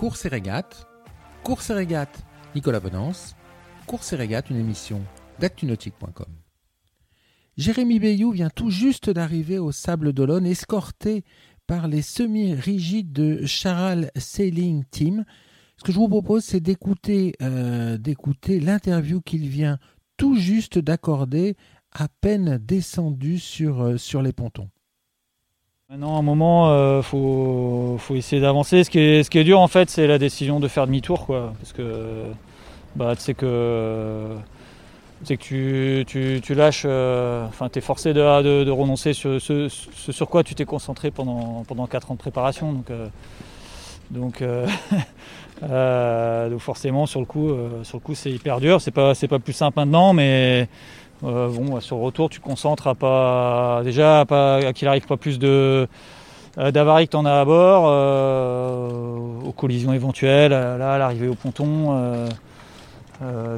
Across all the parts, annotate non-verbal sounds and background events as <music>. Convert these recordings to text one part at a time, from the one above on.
Course et régate, Course et régate, Nicolas Bonance, Course et régate, une émission d'actunautique.com. Jérémy Bayou vient tout juste d'arriver au Sable d'Olonne, escorté par les semi-rigides de Charal Sailing Team. Ce que je vous propose, c'est d'écouter euh, d'écouter l'interview qu'il vient tout juste d'accorder, à peine descendu sur, euh, sur les pontons. Maintenant, à un moment, il euh, faut, faut, essayer d'avancer. Ce, qui est, ce qui est dur, en fait, c'est la décision de faire demi-tour. Quoi. Parce que bah, tu sais que, que tu, tu, tu lâches, euh, enfin, tu es forcé de, de, renoncer sur ce, sur quoi tu t'es concentré pendant, pendant 4 ans de préparation. Donc, euh, donc, <laughs> donc, forcément, sur le coup, c'est hyper dur. C'est pas, pas plus simple maintenant, mais euh, bon, sur le retour, tu concentres à pas déjà à, qu'il arrive pas plus de euh, d'avaries que tu en as à bord, euh, aux collisions éventuelles, là, à l'arrivée au ponton.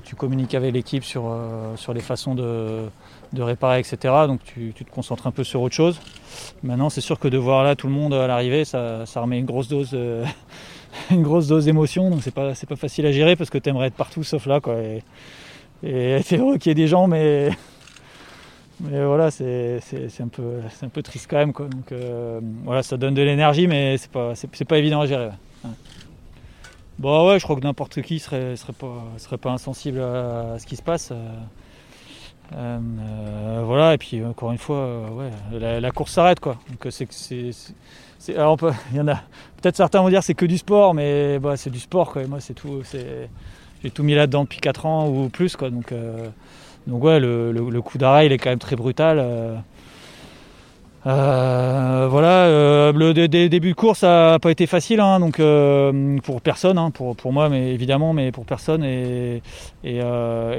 tu communiques avec l'équipe sur, les façons de, réparer, etc. Donc tu, te concentres un peu sur autre chose. Maintenant, c'est sûr que de voir là tout le monde à l'arrivée, ça, remet une grosse dose, <laughs> une d'émotion. Donc c'est pas, pas facile à gérer parce que tu aimerais être partout sauf là. Quoi. <laughs> c'est heureux qu'il y ait des gens, mais, mais voilà, c'est un, peu, un peu triste quand même. Quoi. Donc euh, voilà, ça donne de l'énergie, mais c'est pas, pas évident à gérer. Bon ouais, je crois que n'importe qui serait, serait, pas, serait pas insensible à, ce qui se passe. Euh, euh, voilà, et puis encore une fois, ouais, la, course s'arrête quoi. Donc c'est <laughs> il y en a peut-être certains vont dire c'est que du sport, mais bah, c'est du sport quoi. moi c'est tout, c'est j'ai tout mis là-dedans depuis 4 ans ou plus. Donc, euh, donc ouais, le, coup d'arrêt il est quand même très brutal. Euh, euh, voilà, le début de course n'a pas été facile, hein, donc pour personne, hein, pour, pour moi, mais évidemment, mais pour personne. Et, et,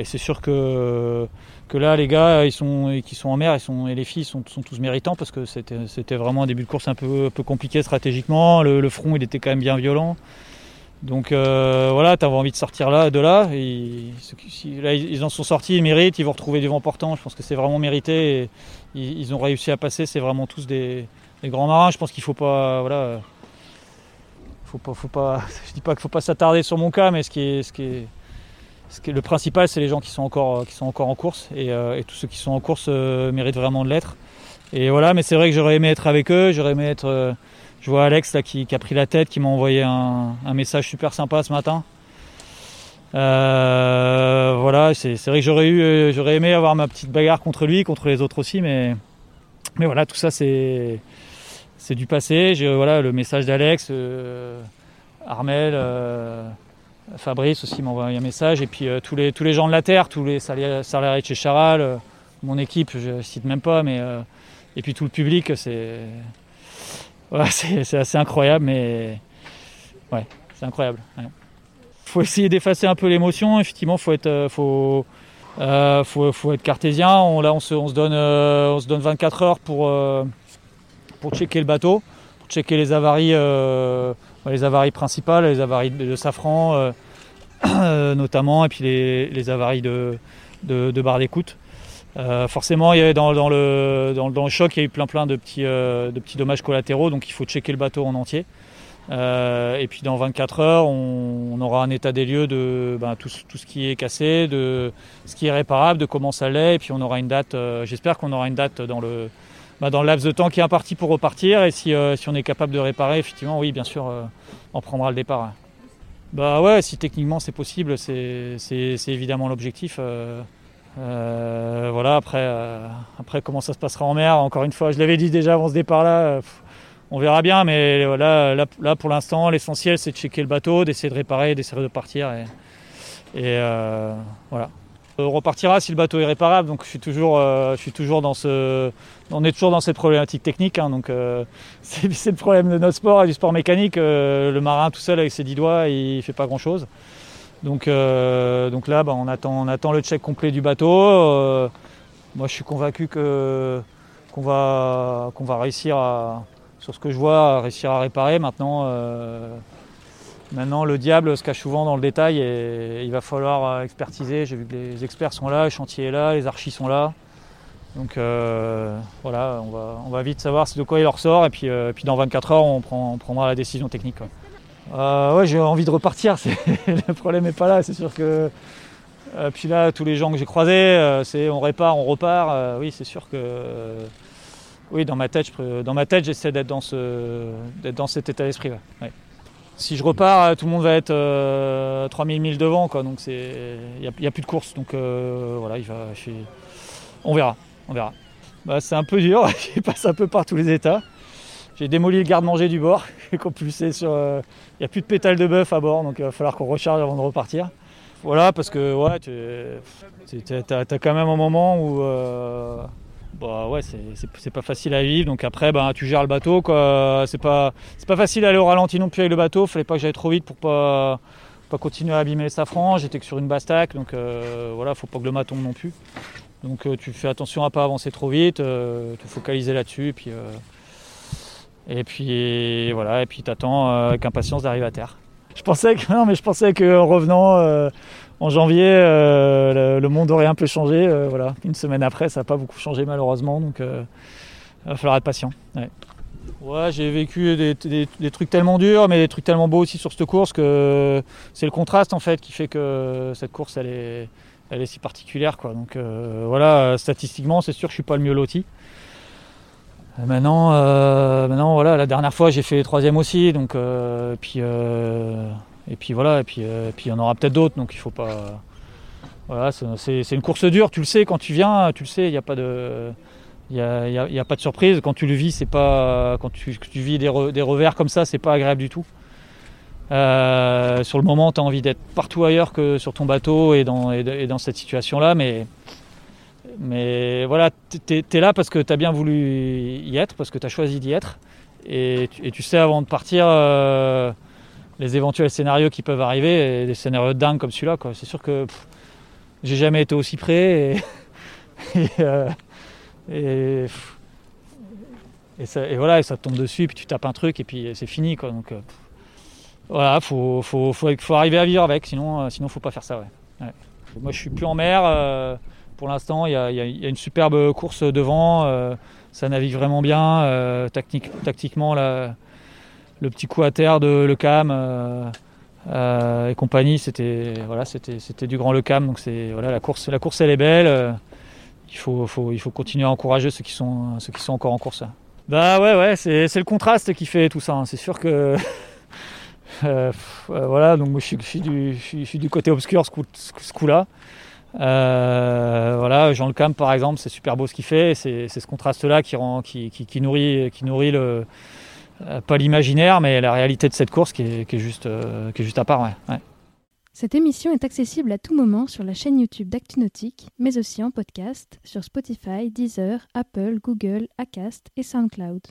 c'est sûr que, que là, les gars, ils sont, qui sont en mer, ils sont, et les filles sont, sont tous méritants parce que c'était vraiment un début de course un peu, peu compliqué stratégiquement. Le, le, front, il était quand même bien violent. Donc euh, voilà, tu envie de sortir là, de là. Et, là, ils en sont sortis, ils méritent, ils vont retrouver du vent portant. Je pense que c'est vraiment mérité. ils, ont réussi à passer. C'est vraiment tous des, grands marins. Je pense qu'il faut pas, voilà, faut pas, faut pas. <laughs> Je dis pas qu'il faut pas s'attarder sur mon cas, mais ce qui est, ce qui est, le principal, c'est les gens qui sont encore, en course. Et, euh, tous ceux qui sont en course euh, méritent vraiment de l'être. Et voilà, mais c'est vrai que j'aurais aimé être avec eux. J'aurais aimé être je vois Alex là, qui, a pris la tête, qui m'a envoyé un, message super sympa ce matin. Euh, voilà, c'est vrai que euh, j'aurais aimé avoir ma petite bagarre contre lui, contre les autres aussi, mais, voilà, tout ça c'est du passé. J'ai voilà le message d'Alex, euh, Armel, Fabrice aussi m'a envoyé un message, et puis tous les gens de la terre, tous les salariés de chez Charal, mon équipe, je cite même pas, mais et puis tout le public, c'est c'est assez incroyable, mais ouais, c'est incroyable. Il faut essayer d'effacer un peu l'émotion. Effectivement, faut être, euh, faut, euh, faut, être cartésien. Là, on se, on se donne, euh, on se donne 24 heures pour, pour checker le bateau, pour checker les avaries, les avaries principales, les avaries de, safran <clears throat> notamment, et puis les, les avaries de, de, de barre d'écoute. Euh, forcément, il y dans, le, choc, il y a eu plein plein de petits, euh, de petits dommages collatéraux, donc il faut checker le bateau en entier. Euh, et puis dans 24 heures, on, aura un état des lieux de ben, tout, ce qui est cassé, de ce qui est réparable, de comment ça l'est, et puis on aura une date. J'espère qu'on aura une date dans le, ben, dans le laps de temps qui est imparti pour repartir. Et si, si on est capable de réparer, effectivement, oui, bien sûr, on prendra le départ. Bah ouais, si techniquement c'est possible, c'est évidemment l'objectif. Euh, voilà, après, euh, après comment ça se passera en mer, encore une fois, je l'avais dit déjà avant ce départ-là, euh, on verra bien, mais voilà, là, pour l'instant, l'essentiel c'est de checker le bateau, d'essayer de réparer, d'essayer de partir. Et, voilà. On repartira si le bateau est réparable, donc je suis toujours, je suis toujours dans ce. On est toujours dans cette problématique technique, hein, donc <laughs> c'est le problème de notre sport et du sport mécanique. le marin tout seul avec ses dix doigts, il fait pas grand chose. Donc, euh, donc là, bah, on, attend, on attend le check complet du bateau. Euh, moi, je suis convaincu que, qu'on, va, qu'on va réussir à, sur ce que je vois, à réussir à réparer. Maintenant, euh, maintenant, le diable se cache souvent dans le détail et il va falloir expertiser. J'ai vu que les experts sont là, le chantier est là, les archis sont là. Donc voilà, on va, on va vite savoir de quoi il leur sort et puis, puis dans 24 heures, on, prend, on prendra la décision technique. Euh, ouais, j'ai envie de repartir. <laughs> le problème n'est pas là. C'est sûr que. Euh, puis là, tous les gens que j'ai croisés, euh, c'est on répare, on repart. oui, c'est sûr que. oui, dans ma tête, dans ma tête, j'essaie d'être dans ce, d'être dans cet état d'esprit. Si je repars, tout le monde va être 3000 milles devant, quoi. Donc il n'y a, plus de course. Donc voilà, il va. On verra, on verra. Bah, c'est un peu dur. <laughs> il passe un peu par tous les états. J'ai démoli le garde-manger du bord. <laughs> Il euh, n'y a plus de pétales de bœuf à bord, donc il va falloir qu'on recharge avant de repartir. Voilà, parce que ouais, tu as, quand même un moment où. Euh, bah ouais, c'est pas facile à vivre. Donc après, bah, tu gères le bateau. C'est pas, pas facile d'aller au ralenti non plus avec le bateau. Fallait pas que j'aille trop vite pour pas, pas continuer à abîmer les safrans. J'étais que sur une bastaque, donc euh, voilà, faut pas que le mât tombe non plus. Donc tu fais attention à pas avancer trop vite, te focaliser là-dessus, puis et puis voilà, et puis t'attends euh, avec impatience d'arriver à terre. Je pensais que <laughs> non, mais je pensais qu'en revenant euh, en janvier, euh, le, monde aurait un peu changé. voilà, une semaine après, ça n'a pas beaucoup changé malheureusement, donc il va falloir être patient. Ouais. j'ai vécu des, trucs tellement durs, mais des trucs tellement beaux aussi sur cette course que c'est le contraste en fait qui fait que cette course elle est, elle est si particulière quoi. Donc voilà, statistiquement, c'est sûr que je suis pas le mieux loti. Euh, maintenant, euh, maintenant, voilà, la dernière fois j'ai fait troisième aussi, donc euh, puis et puis voilà, et puis puis il y en aura peut-être d'autres, donc il faut pas. Voilà, c'est une course dure, tu le sais quand tu viens, tu le sais, il n'y a pas de. Il y a, pas de surprise. Quand tu le vis, c'est pas. Quand tu, vis des, revers comme ça, c'est pas agréable du tout. sur le moment, tu as envie d'être partout ailleurs que sur ton bateau et dans, et dans cette situation-là, mais mais voilà, tu es, là parce que tu as bien voulu y être, parce que tu as choisi d'y être. Et tu, sais avant de partir euh, les éventuels scénarios qui peuvent arriver, des scénarios dingues comme celui-là. C'est sûr que j'ai jamais été aussi près. Et, <laughs> euh, et, voilà, et ça tombe dessus, puis tu tapes un truc, et puis c'est fini. Donc euh, voilà, faut, faut, arriver à vivre avec, sinon, sinon faut pas faire ça. Moi je suis plus en mer pour l'instant, il y, a une superbe course devant. Euh, ça navigue vraiment bien. Euh, tactiquement, le petit coup à terre de Le Cam euh, et compagnie, c'était voilà, du grand Le Cam. Donc la course, la course elle est belle. il faut, continuer à encourager ceux qui sont, encore en course. Bah ouais, ouais, c'est le contraste qui fait tout ça. Hein. C'est sûr que <laughs> voilà, donc moi je suis, du, côté obscur ce coup-là. Euh, voilà, Jean Le Cam par exemple, c'est super beau ce qu'il fait. C'est ce contraste-là qui, nourrit, qui nourrit le, euh, pas l'imaginaire, mais la réalité de cette course qui est, juste, euh, qui est juste à part. Cette émission est accessible à tout moment sur la chaîne YouTube d'ActuNautique, mais aussi en podcast sur Spotify, Deezer, Apple, Google, Acast et SoundCloud.